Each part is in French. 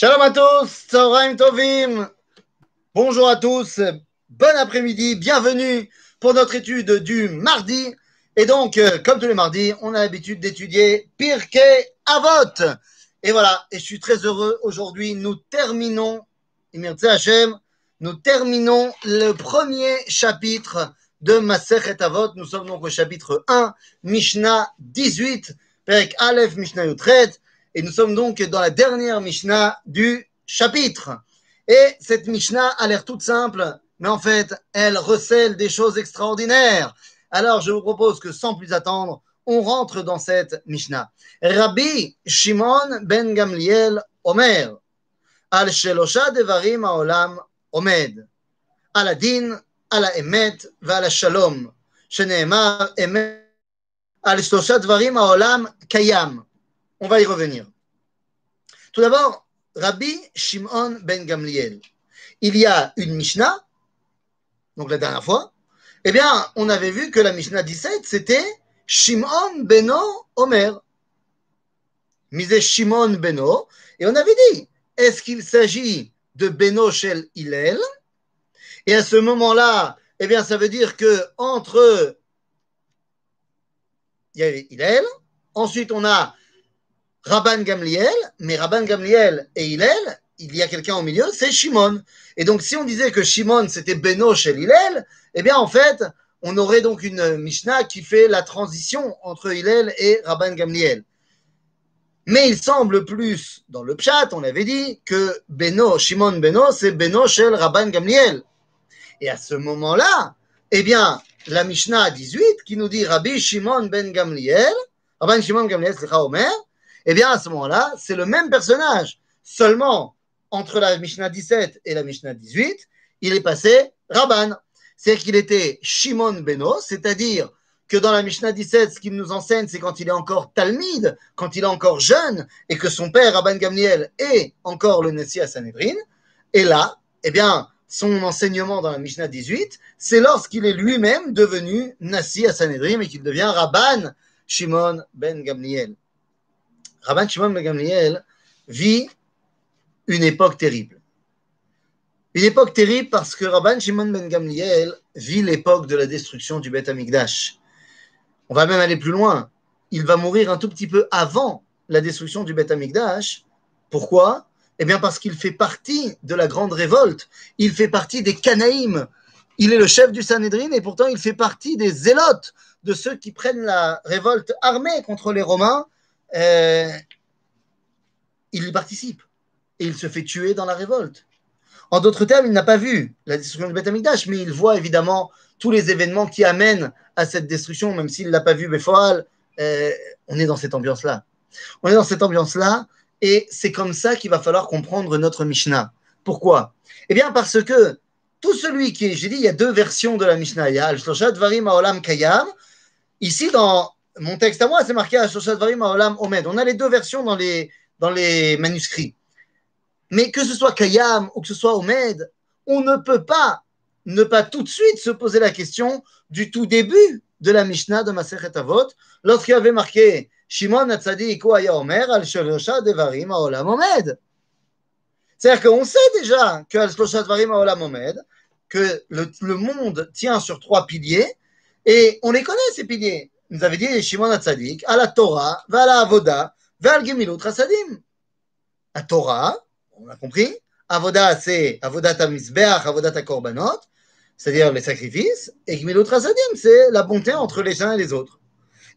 Shalom à tous, Tzoraim Tovim. Bonjour à tous, bon après-midi, bienvenue pour notre étude du mardi. Et donc, euh, comme tous les mardis, on a l'habitude d'étudier Pirkei Avot. Et voilà, et je suis très heureux aujourd'hui, nous terminons, Hashem, nous terminons le premier chapitre de Masechet Avot. Nous sommes donc au chapitre 1, Mishnah 18, Perek Aleph, Mishnah Yutret. Et nous sommes donc dans la dernière Mishnah du chapitre. Et cette Mishnah a l'air toute simple, mais en fait, elle recèle des choses extraordinaires. Alors, je vous propose que sans plus attendre, on rentre dans cette Mishnah. Rabbi Shimon ben Gamliel Omer, al Shelosha Devarim Haolam Omed, al Adin, al Emet, al Shalom, Sheneemar Emet, al Shelosha Devarim Haolam Kayam. On va y revenir. Tout d'abord, Rabbi Shimon ben Gamliel. Il y a une Mishnah, donc la dernière fois, eh bien, on avait vu que la Mishnah 17, c'était Shimon beno Omer. Misé Shimon beno, et on avait dit, est-ce qu'il s'agit de Beno Shel Hillel? Et à ce moment-là, eh bien, ça veut dire que entre il y avait Hillel, ensuite on a Rabban Gamliel, mais Rabban Gamliel et Hillel, il y a quelqu'un au milieu, c'est Shimon. Et donc, si on disait que Shimon c'était Beno chez Hillel, eh bien, en fait, on aurait donc une Mishnah qui fait la transition entre Hillel et Rabban Gamliel. Mais il semble plus, dans le Pshat, on avait dit que Beno, Shimon Beno, c'est Beno chez Rabban Gamliel. Et à ce moment-là, eh bien, la Mishnah 18 qui nous dit Rabbi Shimon ben Gamliel, Rabban Shimon ben Gamliel, c'est Omer, eh bien, à ce moment-là, c'est le même personnage. Seulement, entre la Mishnah 17 et la Mishnah 18, il est passé Rabban. C'est-à-dire qu'il était Shimon Beno, c'est-à-dire que dans la Mishnah 17, ce qu'il nous enseigne, c'est quand il est encore Talmide, quand il est encore jeune, et que son père, Rabban Gamliel, est encore le Nessi à Sanhedrin. Et là, eh bien, son enseignement dans la Mishnah 18, c'est lorsqu'il est lui-même devenu Nassi à Sanhedrin et qu'il devient Rabban Shimon ben Gamliel. Rabban Shimon ben Gamliel vit une époque terrible. Une époque terrible parce que Rabban Shimon ben Gamliel vit l'époque de la destruction du Beth Amikdash. On va même aller plus loin. Il va mourir un tout petit peu avant la destruction du Beth Amikdash. Pourquoi? Eh bien parce qu'il fait partie de la grande révolte. Il fait partie des Canaïm. Il est le chef du Sanhédrin et pourtant il fait partie des zélotes, de ceux qui prennent la révolte armée contre les Romains. Euh, il y participe et il se fait tuer dans la révolte. En d'autres termes, il n'a pas vu la destruction du Beth Amikdash, mais il voit évidemment tous les événements qui amènent à cette destruction, même s'il ne l'a pas vu, Befoal, euh, on est dans cette ambiance-là. On est dans cette ambiance-là, et c'est comme ça qu'il va falloir comprendre notre Mishnah. Pourquoi? Eh bien, parce que tout celui qui est, j'ai dit, il y a deux versions de la Mishnah. Il y a Al-Shloshat Varim Kayam. Ici, dans mon texte à moi, c'est marqué Al-Shloshat Varim Haolam Omed. On a les deux versions dans les, dans les manuscrits. Mais que ce soit Kayam ou que ce soit Omed, on ne peut pas ne pas tout de suite se poser la question du tout début de la Mishnah de Masechet Avot, lorsqu'il avait marqué Shimon Hatzadik Aya Omer al Shlosha Devarim Haolam Omed. C'est-à-dire qu'on sait déjà que al que le, le, monde tient sur trois piliers, et on les connaît ces piliers. Nous avait dit Shimon Hatzadik, à la Torah, à la Avoda, à Gemilut Hasadim. La Torah, on a compris, Avoda c'est Avodat HaMizbeach, Avodat HaKorbanot, c'est-à-dire les sacrifices, et Gmilut Hasadim, c'est la bonté entre les uns et les autres.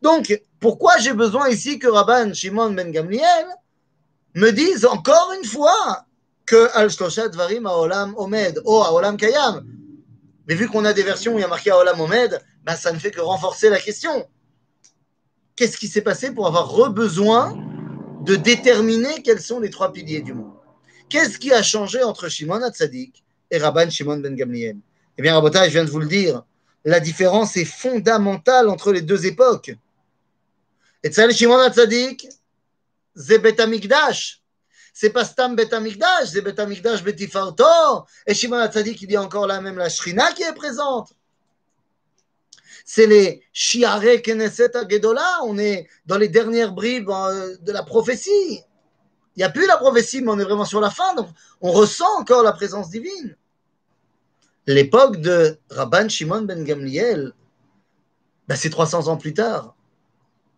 Donc, pourquoi j'ai besoin ici que Rabban Shimon Ben Gamliel me dise encore une fois que Al-Shloshat Varim Haolam Omed, ou Haolam Kayam Mais vu qu'on a des versions où il y a marqué Haolam Omed, ben ça ne fait que renforcer la question. Qu'est-ce qui s'est passé pour avoir re-besoin de déterminer quels sont les trois piliers du monde Qu'est-ce qui a changé entre Shimon Hatzadik et Rabban Shimon Ben Gamliel? Eh bien, Rabotai, je viens de vous le dire, la différence est fondamentale entre les deux époques. Et Shimon Hatzadik, c'est Bet Amikdash. C'est pas Stam Bet Amikdash, c'est Bet Amikdash. Et Shimon Hatzadik, il y a encore là même la Shrina qui est présente. C'est les Shiare Knesset Gedola. On est dans les dernières bribes de la prophétie. Il n'y a plus la prophétie, mais on est vraiment sur la fin, donc on ressent encore la présence divine. L'époque de Rabban Shimon ben Gamliel, ben c'est 300 ans plus tard,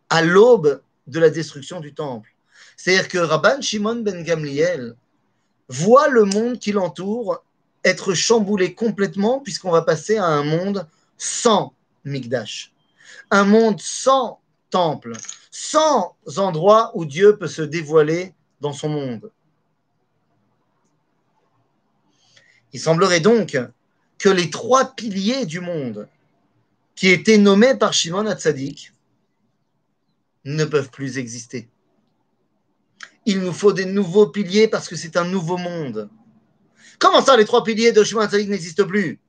à l'aube de la destruction du temple. C'est-à-dire que Rabban Shimon ben Gamliel voit le monde qui l'entoure être chamboulé complètement, puisqu'on va passer à un monde sans Migdash, un monde sans temple, sans endroit où Dieu peut se dévoiler dans son monde. Il semblerait donc que les trois piliers du monde qui étaient nommés par Shimon Hatzadik ne peuvent plus exister. Il nous faut des nouveaux piliers parce que c'est un nouveau monde. Comment ça, les trois piliers de Shimon Hatzadik n'existent plus?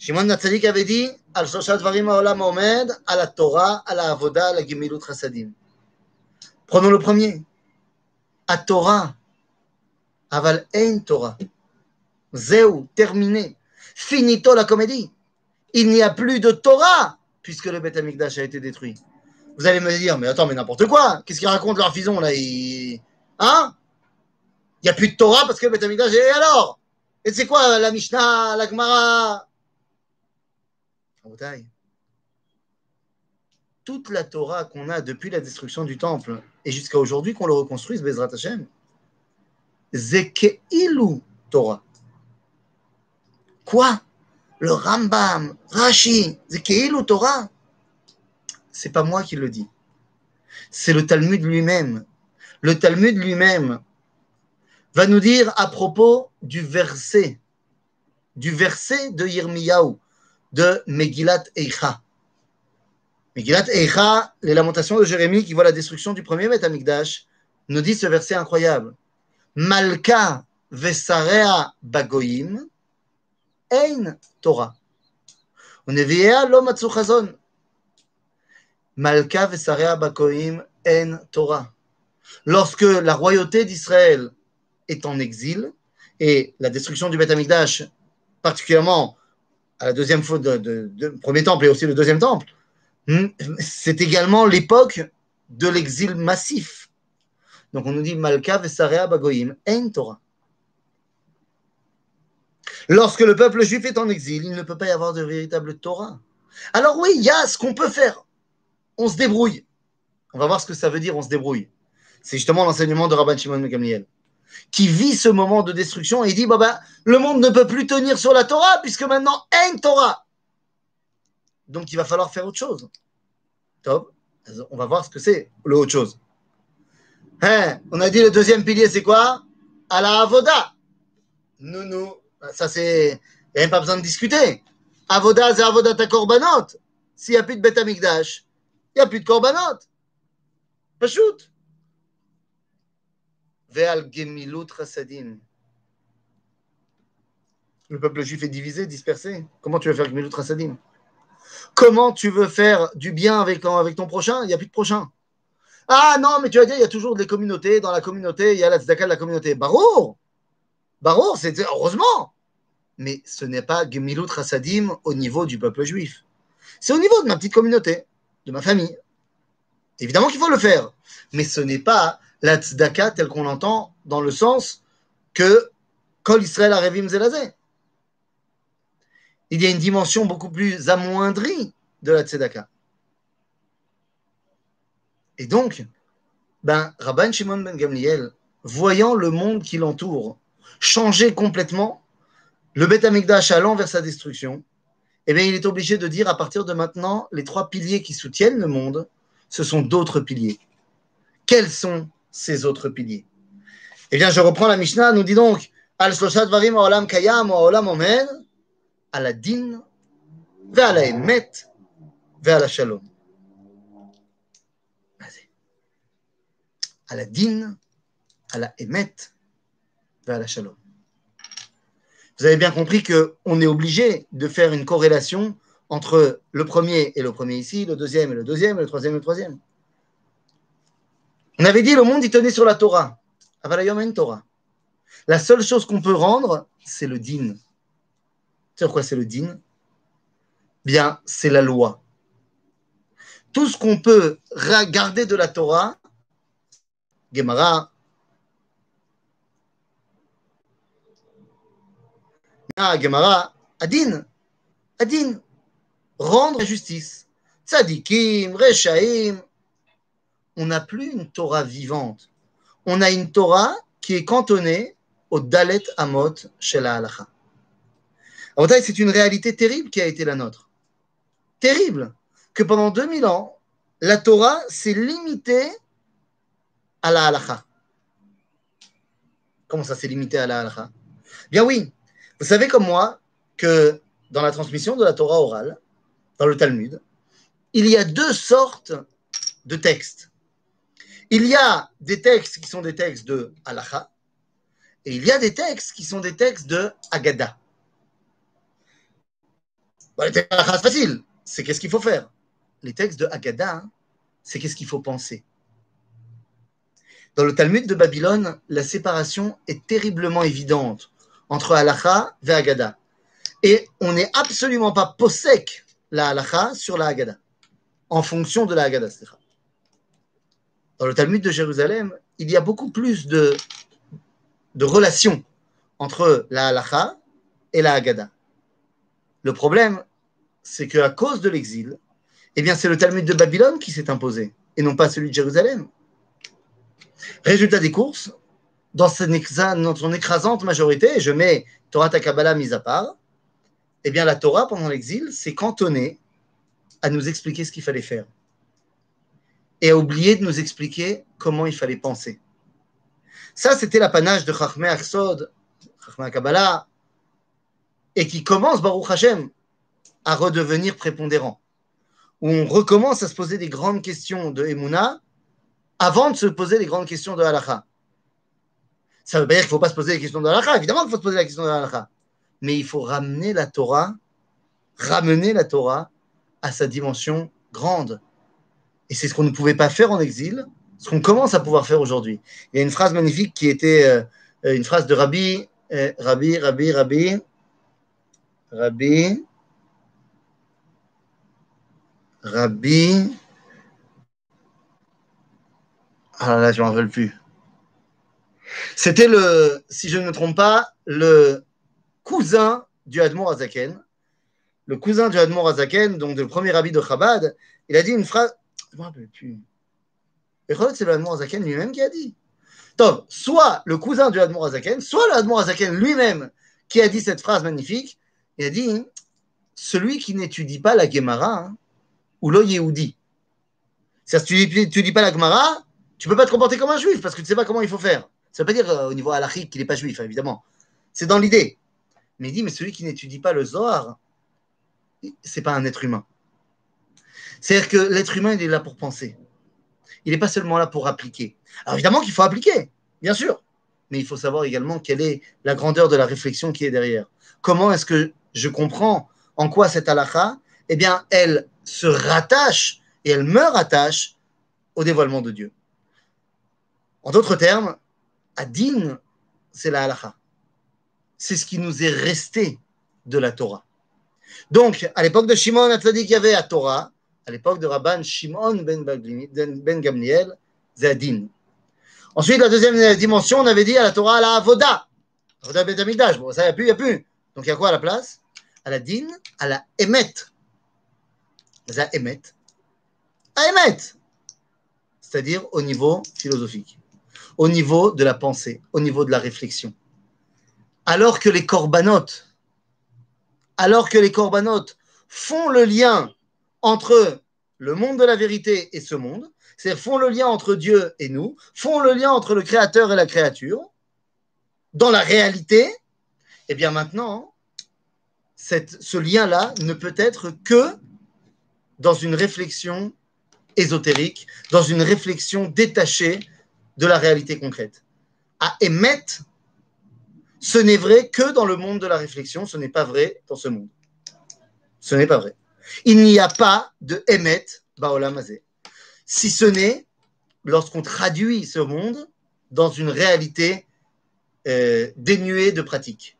Shimon Hatzadik avait dit Al Omed, à la Torah, à la Avoda, à la Gemilut. Prenons le premier. À Torah. Aval Ein Torah. Zéou, terminé. Finito la comédie. Il n'y a plus de Torah puisque le Beth Amikdash a été détruit. Vous allez me dire, mais attends, mais n'importe quoi. Qu'est-ce qu'ils racontent leur fison là Hein? Il n'y a plus de Torah parce que le Beth Amikdash est alors? Et c'est quoi la Mishnah, la Gemara? Toute la Torah qu'on a depuis la destruction du temple et jusqu'à aujourd'hui qu'on le reconstruise, Bezrat Hashem, Zekeilu Torah. Quoi? Le Rambam, Rashi, ou Torah? C'est pas moi qui le dis. C'est le Talmud lui-même. Le Talmud lui-même va nous dire à propos du verset, du verset de Yirmiyahu, de Megillat Eicha. Megillat Eicha, les lamentations de Jérémie qui voit la destruction du premier Metamikdash, nous dit ce verset incroyable. Malka vesarea bagoim ein Torah. Unevia lo matzu chazon. Malka vesarea bagoim ein Torah. Lorsque la royauté d'Israël est en exil et la destruction du Betamikdash, particulièrement à la deuxième fois de, premier temple et aussi le deuxième temple, hmm, c'est également l'époque de l'exil massif. Donc on nous dit Malka Vesarea Bagoim, Ein Torah. Lorsque le peuple juif est en exil, il ne peut pas y avoir de véritable Torah. Alors oui, il y a ce qu'on peut faire. On se débrouille. On va voir ce que ça veut dire, on se débrouille. C'est justement l'enseignement de Rabban Shimon Gamliel, qui vit ce moment de destruction et dit, bah, bah, le monde ne peut plus tenir sur la Torah, puisque maintenant, un Torah. Donc il va falloir faire autre chose. Top. On va voir ce que c'est, le autre chose. Hein, on a dit le deuxième pilier, c'est quoi? À la Avoda. Nous, nous, ça, c'est. Il n'y a même pas besoin de discuter. Avoda, c'est Avoda ta korbanot. S'il n'y a plus de Beth Amikdash, il n'y a plus de korbanot. Gemilut chasadim. Le peuple juif est divisé, dispersé. Comment tu veux faire gemilut chasadim Comment tu veux faire du bien avec, ton prochain? Il n'y a plus de prochain. Ah non, mais tu vas dire, il y a toujours des communautés. Dans la communauté, il y a la tzedaka de la communauté. Barour Barour, c'est heureusement. Mais ce n'est pas Gemilut Rasadim au niveau du peuple juif. C'est au niveau de ma petite communauté, de ma famille. Évidemment qu'il faut le faire. Mais ce n'est pas la tzedaka telle qu'on l'entend dans le sens que Kol Israël Arevim Zelazé. Il y a une dimension beaucoup plus amoindrie de la tzedaka. Et donc, ben, Rabban Shimon ben Gamliel, voyant le monde qui l'entoure, changer complètement, le Beth Amikdash allant vers sa destruction, eh bien, il est obligé de dire à partir de maintenant, les trois piliers qui soutiennent le monde, ce sont d'autres piliers. Quels sont ces autres piliers Eh bien, je reprends la Mishnah, nous dit donc, Al Sloshat Varim Olam Kayam Olam Omen, à la din, vers la emet, vers la shalom. À la din, à la emet, la shalom. Vous avez bien compris qu'on est obligé de faire une corrélation entre le premier et le premier ici, le deuxième et le deuxième, et le troisième et le troisième. On avait dit le monde, il tenait sur la Torah. Torah. La seule chose qu'on peut rendre, c'est le din. Tu quoi c'est le din? Bien, c'est la loi. Tout ce qu'on peut regarder de la Torah, Gemara, ah, Gemara, Adin, Adin, rendre justice. Tzadikim, Rechaim, on n'a plus une Torah vivante. On a une Torah qui est cantonnée au Dalet Amot chez la Halacha. C'est une réalité terrible qui a été la nôtre. Terrible. Que pendant 2000 ans, la Torah s'est limitée à la Halacha. Comment ça s'est limité à la Halacha? Bien oui, vous savez comme moi que dans la transmission de la Torah orale, dans le Talmud, il y a deux sortes de textes. Il y a des textes qui sont des textes de halacha et il y a des textes qui sont des textes de Agada. les textes c'est facile, c'est qu'est-ce qu'il faut faire? Les textes de Agada, c'est qu'est-ce qu'il faut penser. Dans le Talmud de Babylone, la séparation est terriblement évidente entre halacha et Agada. Et on n'est absolument pas possèque la halacha sur la Haggadah, en fonction de la Haggadah. Dans le Talmud de Jérusalem, il y a beaucoup plus de, relations entre la halacha et la Haggadah. Le problème, c'est qu'à cause de l'exil, eh bien, c'est le Talmud de Babylone qui s'est imposé, et non pas celui de Jérusalem. Résultat des courses, dans son écrasante majorité, je mets Torah Takabala mise à part, eh bien, la Torah, pendant l'exil, s'est cantonnée à nous expliquer ce qu'il fallait faire et a oublié de nous expliquer comment il fallait penser. Ça, c'était l'apanage de Chachmé Aksod, Chachmé Kabbalah, et qui commence, Baruch Hashem, à redevenir prépondérant, où on recommence à se poser des grandes questions de Emouna avant de se poser des grandes questions de Halacha. Ça veut pas dire qu'il ne faut pas se poser des questions de Halacha, évidemment qu'il faut se poser la question de Halacha mais il faut ramener la Torah, ramener la Torah à sa dimension grande. Et c'est ce qu'on ne pouvait pas faire en exil, ce qu'on commence à pouvoir faire aujourd'hui. Il y a une phrase magnifique qui était euh, une phrase de Rabbi, euh, Rabbi, Rabbi, Rabbi, Rabbi, Rabbi. Ah là là, je m'en rappelle plus. C'était le, si je ne me trompe pas, le cousin du Admor Azaken, le cousin du Admor Azaken, donc le premier rabbi de Chabad, il a dit une phrase. Je plus. Et c'est Azaken lui-même qui a dit. Soit le cousin du Admor Azaken, soit le Admor Azaken lui-même qui a dit cette phrase magnifique. Il a dit Celui qui n'étudie pas la Gemara, hein, ou le Yehudi. C'est-à-dire, si tu n'étudies pas la Gemara, tu ne peux pas te comporter comme un juif parce que tu ne sais pas comment il faut faire. Ça ne veut pas dire euh, au niveau halachique qu'il n'est pas juif, hein, évidemment. C'est dans l'idée. Mais il dit, mais celui qui n'étudie pas le Zohar, c'est pas un être humain. C'est-à-dire que l'être humain, il est là pour penser. Il n'est pas seulement là pour appliquer. Alors évidemment qu'il faut appliquer, bien sûr. Mais il faut savoir également quelle est la grandeur de la réflexion qui est derrière. Comment est-ce que je comprends en quoi cette halakha, eh bien, elle se rattache et elle me rattache au dévoilement de Dieu. En d'autres termes, Adin, c'est la halakha c'est ce qui nous est resté de la Torah. Donc, à l'époque de Shimon Atzadik, il y avait la Torah. L'époque de Rabban Shimon ben, ben Gamliel, Zadin. Ensuite, la deuxième dimension, on avait dit à la Torah, à la Avoda. Avoda Ben. Bon, ça, il n'y a plus, il n'y a plus. Donc, il y a quoi à la place? À la Din, à la Emet. À Emet. À Emet. C'est-à-dire au niveau philosophique, au niveau de la pensée, au niveau de la réflexion alors que les corbanotes, alors que les corbanotes font le lien entre le monde de la vérité et ce monde, c'est-à-dire font le lien entre Dieu et nous, font le lien entre le créateur et la créature, dans la réalité, eh bien maintenant, ce lien-là ne peut être que dans une réflexion ésotérique, dans une réflexion détachée de la réalité concrète. À émettre ce n'est vrai que dans le monde de la réflexion, ce n'est pas vrai dans ce monde. Ce n'est pas vrai. Il n'y a pas de Emet Baolam Si ce n'est lorsqu'on traduit ce monde dans une réalité euh, dénuée de pratique.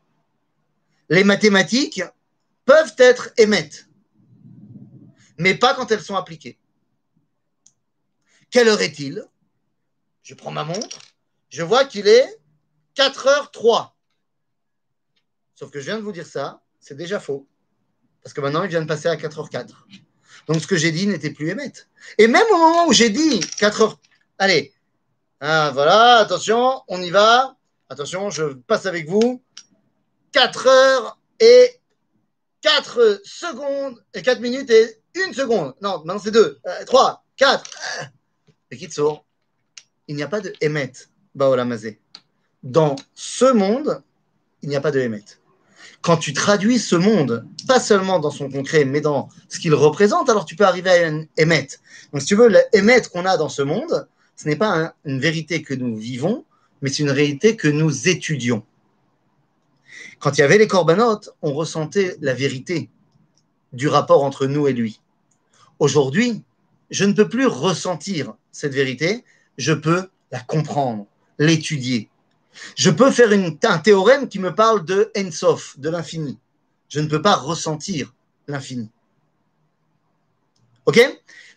Les mathématiques peuvent être Emet, mais pas quand elles sont appliquées. Quelle heure est-il? Je prends ma montre, je vois qu'il est 4h03. Sauf que je viens de vous dire ça, c'est déjà faux. Parce que maintenant, il vient de passer à 4h04. Donc, ce que j'ai dit n'était plus émettre. Et même au moment où j'ai dit 4h. Allez, ah, voilà, attention, on y va. Attention, je passe avec vous. 4 heures et 4 secondes et 4 minutes et 1 seconde. Non, maintenant c'est 2, 3, 4. Et Kitsour, il n'y a pas de Emet, Baolamazé. Dans ce monde, il n'y a pas de Emet quand tu traduis ce monde, pas seulement dans son concret, mais dans ce qu'il représente, alors tu peux arriver à une émettre. Donc, si tu veux, l'émettre qu'on a dans ce monde, ce n'est pas une vérité que nous vivons, mais c'est une réalité que nous étudions. Quand il y avait les corbanotes, on ressentait la vérité du rapport entre nous et lui. Aujourd'hui, je ne peux plus ressentir cette vérité, je peux la comprendre, l'étudier, je peux faire un théorème qui me parle de Ensof, de l'infini. Je ne peux pas ressentir l'infini. Ok?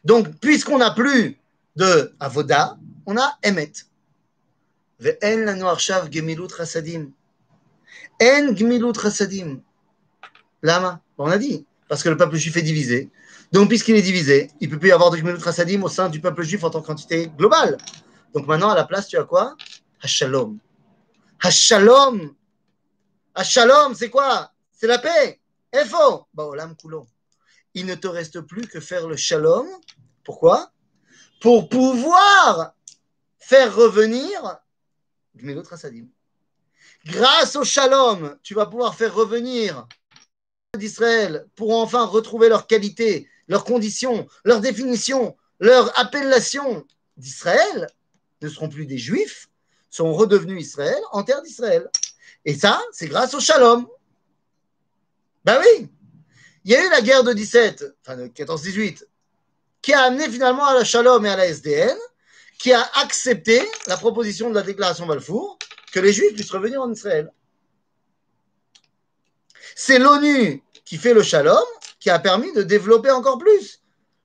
Donc, puisqu'on n'a plus de Avoda, on a Emet. Ve'en lanu arshav gemilut chasadim. En gemilut chasadim. Lama On a dit, parce que le peuple juif est divisé. Donc, puisqu'il est divisé, il ne peut plus y avoir de gemilut chasadim au sein du peuple juif en tant qu'entité globale. Donc maintenant, à la place, tu as quoi? Hashalom. Hashalom. Hashalom, c'est quoi? C'est la paix. Efo. Baolam kulo. Il ne te reste plus que faire le shalom. Pourquoi? Pour pouvoir faire revenir Grâce au shalom, tu vas pouvoir faire revenir d'Israël pour enfin retrouver leur qualité, leurs conditions, leur définition, leur appellation d'Israël ne seront plus des juifs, sont redevenus Israël en terre d'Israël. Et ça, c'est grâce au shalom. Ben oui, il y a eu la guerre de 17, enfin de 14-18, qui a amené finalement à la shalom et à la SDN, qui a accepté la proposition de la déclaration Balfour que les Juifs puissent revenir en Israël. C'est l'ONU qui fait le shalom qui a permis de développer encore plus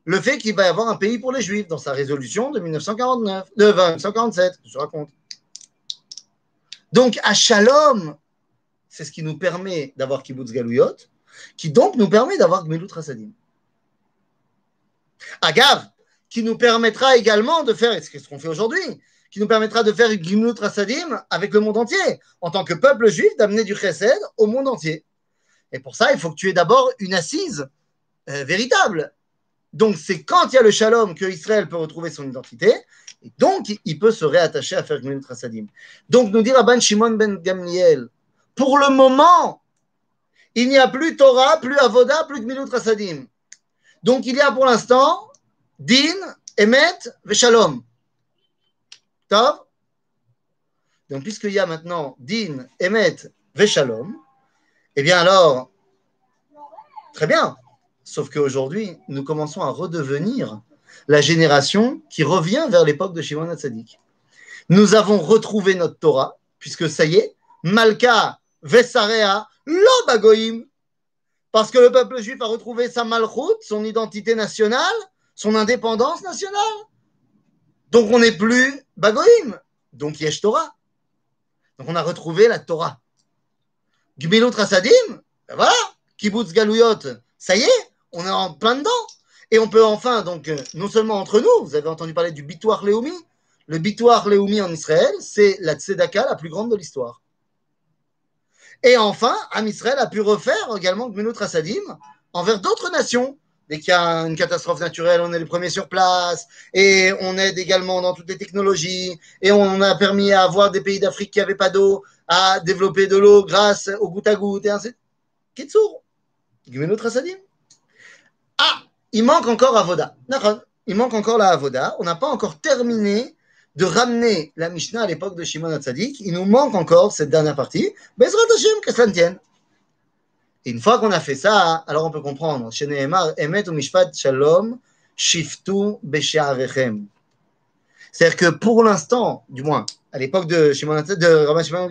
le fait qu'il va y avoir un pays pour les Juifs dans sa résolution de 1949, de 1947, je raconte. Donc, à Shalom, c'est ce qui nous permet d'avoir Kibbutz Galouyot, qui donc nous permet d'avoir Gmilut Rasadim. Agav, qui nous permettra également de faire, et c'est ce qu'on fait aujourd'hui, qui nous permettra de faire Gmilut Rasadim avec le monde entier, en tant que peuple juif, d'amener du chesed au monde entier. Et pour ça, il faut que tu aies d'abord une assise euh, véritable. Donc, c'est quand il y a le shalom que Israël peut retrouver son identité, donc, il peut se réattacher à faire Gmilut Rasadim. Donc, nous dit Rabban Shimon ben Gamliel, pour le moment, il n'y a plus Torah, plus Avoda, plus Gmilut Rasadim. Donc, il y a pour l'instant Din, Emet, Veshalom. Tov Donc, puisqu'il y a maintenant Din, Emet, Veshalom, eh bien alors, très bien. Sauf qu'aujourd'hui, nous commençons à redevenir la génération qui revient vers l'époque de Shimon Hatzadik. Nous avons retrouvé notre Torah, puisque ça y est, Malka Vesarea Lobagoim, parce que le peuple juif a retrouvé sa malchoute, son identité nationale, son indépendance nationale. Donc on n'est plus Bagoim, donc Yesh Torah? Donc on a retrouvé la Torah. Gmilut Rasadim, ben voilà, Kibbutz Galouyot, ça y est, on est en plein dedans. Et on peut enfin, donc, euh, non seulement entre nous, vous avez entendu parler du Bitoir Léoumi. Le Bitoir Léoumi en Israël, c'est la Tzedaka la plus grande de l'histoire. Et enfin, Am Israël a pu refaire également Gmenut Rasadim envers d'autres nations. Dès qu'il y a une catastrophe naturelle, on est les premiers sur place, et on aide également dans toutes les technologies, et on a permis à avoir des pays d'Afrique qui n'avaient pas d'eau, à développer de l'eau grâce au goutte à goutte, et ainsi. Kitsour, Gmenut Rasadim. Ah, il manque encore Avoda. Il manque encore la Avoda. On n'a pas encore terminé de ramener la Mishnah à l'époque de Shimon Hatzadik. Il nous manque encore cette dernière partie. Bezrat Hashem, que cela ne tienne. Et une fois qu'on a fait ça, alors on peut comprendre. Mishpat Shalom, Shiftu. C'est-à-dire que pour l'instant, du moins, à l'époque de, Shimon de Rabban Shimon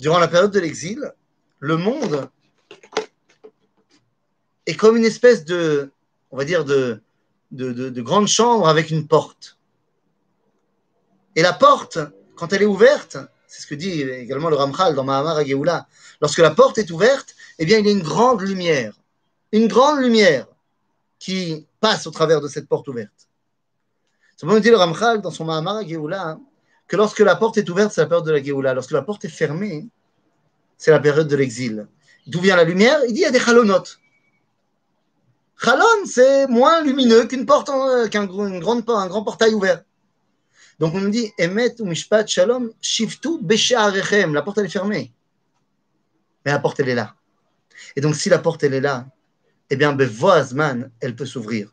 durant la période de l'exil, le monde est comme une espèce de on va dire, de, de, de, grandes chambres avec une porte. Et la porte, quand elle est ouverte, C'est ce que dit également le Ramchal dans Mahamar Ageoula. Lorsque la porte est ouverte, eh bien, il y a une grande lumière. Une grande lumière qui passe au travers de cette porte ouverte. C'est nous dit le Ramchal dans son Mahamar Ageoula que lorsque la porte est ouverte, c'est la période de la Géoula. Lorsque la porte est fermée, c'est la période de l'exil. D'où vient la lumière? Il dit il y a des chalonotes. Chalon, c'est moins lumineux qu'une porte, qu'un grand, portail ouvert. Donc on nous dit Emet ou Mishpat Shalom, Shiftu Besharechem. La porte elle est fermée. Mais la porte elle est là. Et donc si la porte elle est là, eh bien Bevoazman, elle peut s'ouvrir.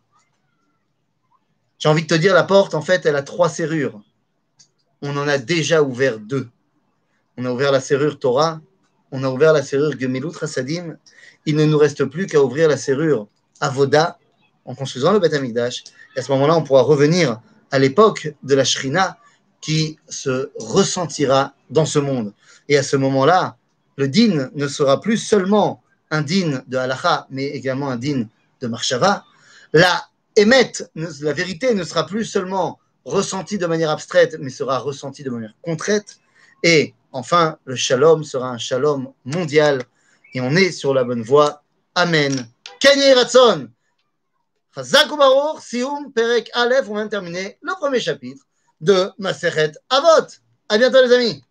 J'ai envie de te dire, la porte, en fait, elle a trois serrures. On en a déjà ouvert deux. On a ouvert la serrure Torah, on a ouvert la serrure Gemilut Rasadim. Il ne nous reste plus qu'à ouvrir la serrure Avoda en construisant le Beth Amikdash. Et à ce moment-là, on pourra revenir à l'époque de la Shrina qui se ressentira dans ce monde. Et à ce moment-là, le din ne sera plus seulement un din de halacha, mais également un din de marshava. La émet, la vérité ne sera plus seulement ressentie de manière abstraite, mais sera ressentie de manière concrète. Et enfin, le shalom sera un shalom mondial. Et on est sur la bonne voie. Amen. Kenye Ratson. Chazak Baruch, Sium, Perek Aleph, on vient de terminer le premier chapitre de Maseret Avot. À bientôt les amis.